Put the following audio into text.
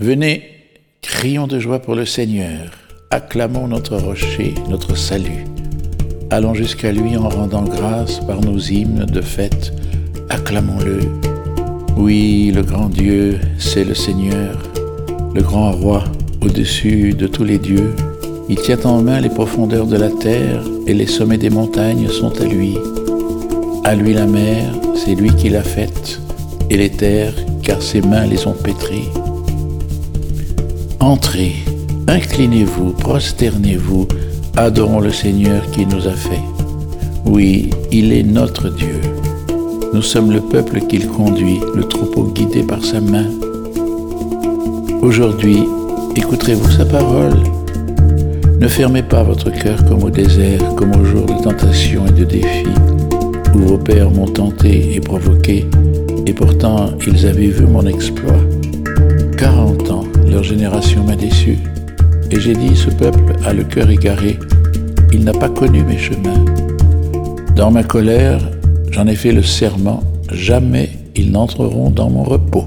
Venez, crions de joie pour le Seigneur, acclamons notre rocher, notre salut. Allons jusqu'à lui en rendant grâce par nos hymnes de fête, acclamons-le. Oui, le grand Dieu, c'est le Seigneur, le grand roi au-dessus de tous les dieux. Il tient en main les profondeurs de la terre et les sommets des montagnes sont à lui. À lui la mer, c'est lui qui l'a faite, et les terres, car ses mains les ont pétries. Entrez, inclinez-vous, prosternez-vous, adorons le Seigneur qui nous a fait. Oui, il est notre Dieu. Nous sommes le peuple qu'il conduit, le troupeau guidé par sa main. Aujourd'hui, écouterez-vous sa parole Ne fermez pas votre cœur comme au désert, comme au jour de tentation et de défi, où vos pères m'ont tenté et provoqué, et pourtant ils avaient vu mon exploit. 40 ans, leur génération m'a déçu, et j'ai dit, ce peuple a le cœur égaré, il n'a pas connu mes chemins. Dans ma colère, j'en ai fait le serment, jamais ils n'entreront dans mon repos.